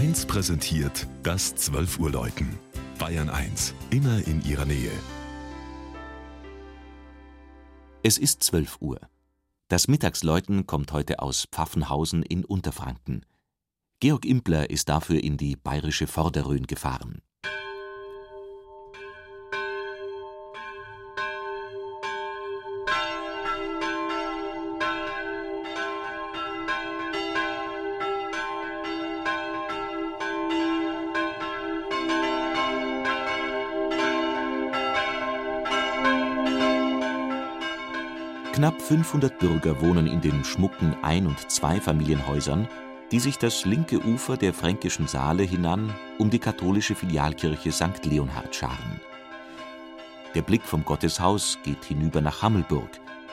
1 präsentiert das 12 Uhr Läuten. Bayern 1, immer in ihrer Nähe. Es ist 12 Uhr. Das Mittagsläuten kommt heute aus Pfaffenhausen in Unterfranken. Georg Impler ist dafür in die bayerische Vorderrhön gefahren. Knapp 500 Bürger wohnen in den schmucken Ein- und Zweifamilienhäusern, die sich das linke Ufer der Fränkischen Saale hinan um die katholische Filialkirche St. Leonhard scharen. Der Blick vom Gotteshaus geht hinüber nach Hammelburg,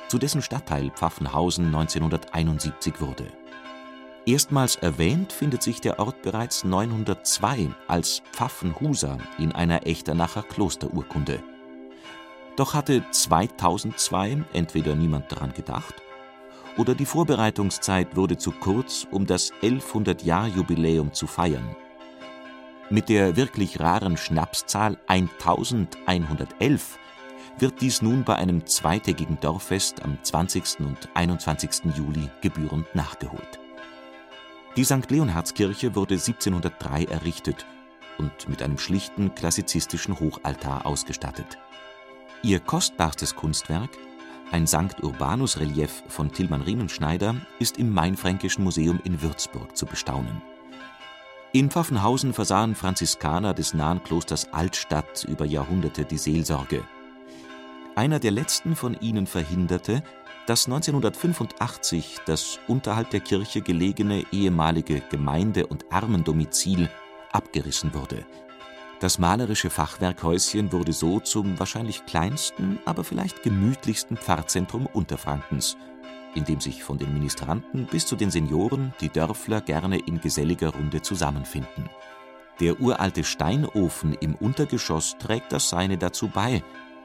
zu dessen Stadtteil Pfaffenhausen 1971 wurde. Erstmals erwähnt findet sich der Ort bereits 902 als Pfaffenhuser in einer Echternacher Klosterurkunde. Doch hatte 2002 entweder niemand daran gedacht oder die Vorbereitungszeit wurde zu kurz, um das 1100-Jahr-Jubiläum zu feiern. Mit der wirklich raren Schnapszahl 1111 wird dies nun bei einem zweitägigen Dorffest am 20. und 21. Juli gebührend nachgeholt. Die St. Leonhardskirche wurde 1703 errichtet und mit einem schlichten klassizistischen Hochaltar ausgestattet. Ihr kostbarstes Kunstwerk, ein St. Urbanus-Relief von Tilman Riemenschneider, ist im Mainfränkischen Museum in Würzburg zu bestaunen. In Pfaffenhausen versahen Franziskaner des nahen Klosters Altstadt über Jahrhunderte die Seelsorge. Einer der letzten von ihnen verhinderte, dass 1985 das unterhalb der Kirche gelegene ehemalige Gemeinde- und Armendomizil abgerissen wurde das malerische Fachwerkhäuschen wurde so zum wahrscheinlich kleinsten, aber vielleicht gemütlichsten Pfarrzentrum Unterfrankens, in dem sich von den Ministranten bis zu den Senioren die Dörfler gerne in geselliger Runde zusammenfinden. Der uralte Steinofen im Untergeschoss trägt das Seine dazu bei,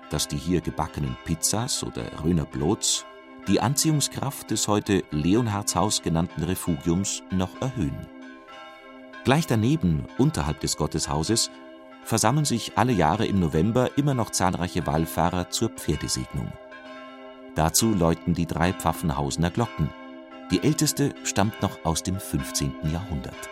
dass die hier gebackenen Pizzas oder Röner Blots die Anziehungskraft des heute Leonhardshaus genannten Refugiums noch erhöhen. Gleich daneben, unterhalb des Gotteshauses, versammeln sich alle Jahre im November immer noch zahlreiche Wallfahrer zur Pferdesegnung. Dazu läuten die drei Pfaffenhausener Glocken. Die älteste stammt noch aus dem 15. Jahrhundert